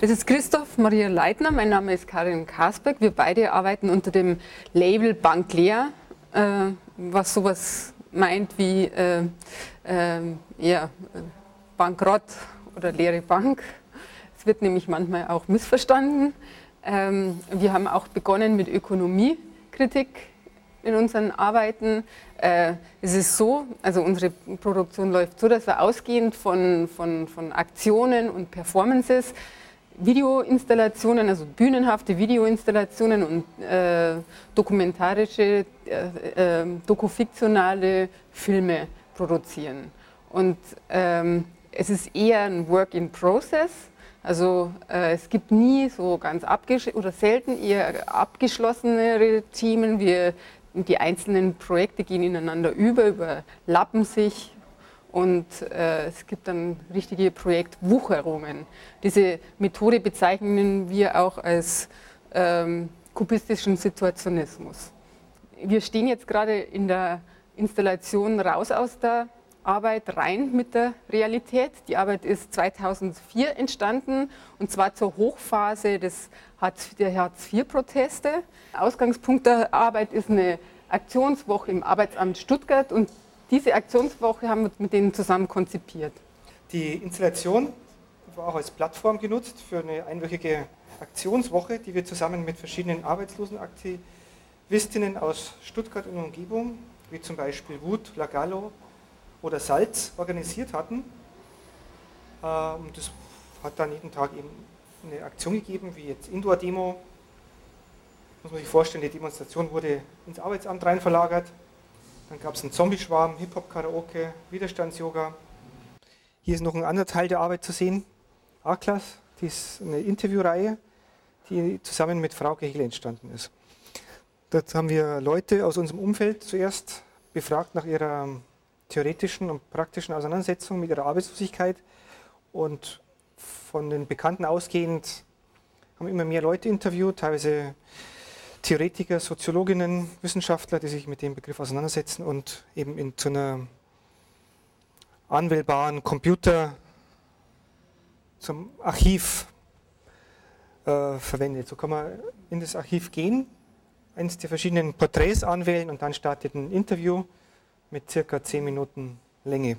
Das ist Christoph Maria Leitner, mein Name ist Karin Kasberg. Wir beide arbeiten unter dem Label Bank äh, was sowas meint wie äh, äh, ja, Bankrott oder leere Bank. Es wird nämlich manchmal auch missverstanden. Ähm, wir haben auch begonnen mit Ökonomiekritik in unseren Arbeiten. Äh, es ist so, also unsere Produktion läuft so, dass wir ausgehend von, von, von Aktionen und Performances Videoinstallationen, also bühnenhafte Videoinstallationen und äh, dokumentarische, äh, äh, dokufiktionale Filme produzieren. Und ähm, es ist eher ein Work in Process. Also äh, es gibt nie so ganz abgeschlossen oder selten eher abgeschlossenere Themen. Wir, die einzelnen Projekte gehen ineinander über, überlappen sich und äh, es gibt dann richtige Projektwucherungen. Diese Methode bezeichnen wir auch als ähm, kubistischen Situationismus. Wir stehen jetzt gerade in der Installation raus aus der Arbeit rein mit der Realität. Die Arbeit ist 2004 entstanden und zwar zur Hochphase des Hartz, der Hartz-IV-Proteste. Ausgangspunkt der Arbeit ist eine Aktionswoche im Arbeitsamt Stuttgart und diese Aktionswoche haben wir mit denen zusammen konzipiert. Die Installation war auch als Plattform genutzt für eine einwöchige Aktionswoche, die wir zusammen mit verschiedenen Arbeitslosenaktivistinnen aus Stuttgart und Umgebung, wie zum Beispiel Wut, Lagallo oder Salz, organisiert hatten. Ähm, und das hat dann jeden Tag eben eine Aktion gegeben, wie jetzt Indoor-Demo. Muss man sich vorstellen, die Demonstration wurde ins Arbeitsamt rein verlagert. Dann gab es einen Zombie-Schwarm, Hip-Hop-Karaoke, Widerstands-Yoga. Hier ist noch ein anderer Teil der Arbeit zu sehen. A-Class, die ist eine Interviewreihe, die zusammen mit Frau Gehele entstanden ist. Dort haben wir Leute aus unserem Umfeld zuerst befragt nach ihrer theoretischen und praktischen Auseinandersetzung mit ihrer Arbeitslosigkeit. Und von den Bekannten ausgehend haben immer mehr Leute interviewt, teilweise Theoretiker, Soziologinnen, Wissenschaftler, die sich mit dem Begriff auseinandersetzen und eben in zu einer anwählbaren Computer zum Archiv äh, verwendet. So kann man in das Archiv gehen, eines der verschiedenen Porträts anwählen und dann startet ein Interview mit circa 10 Minuten Länge.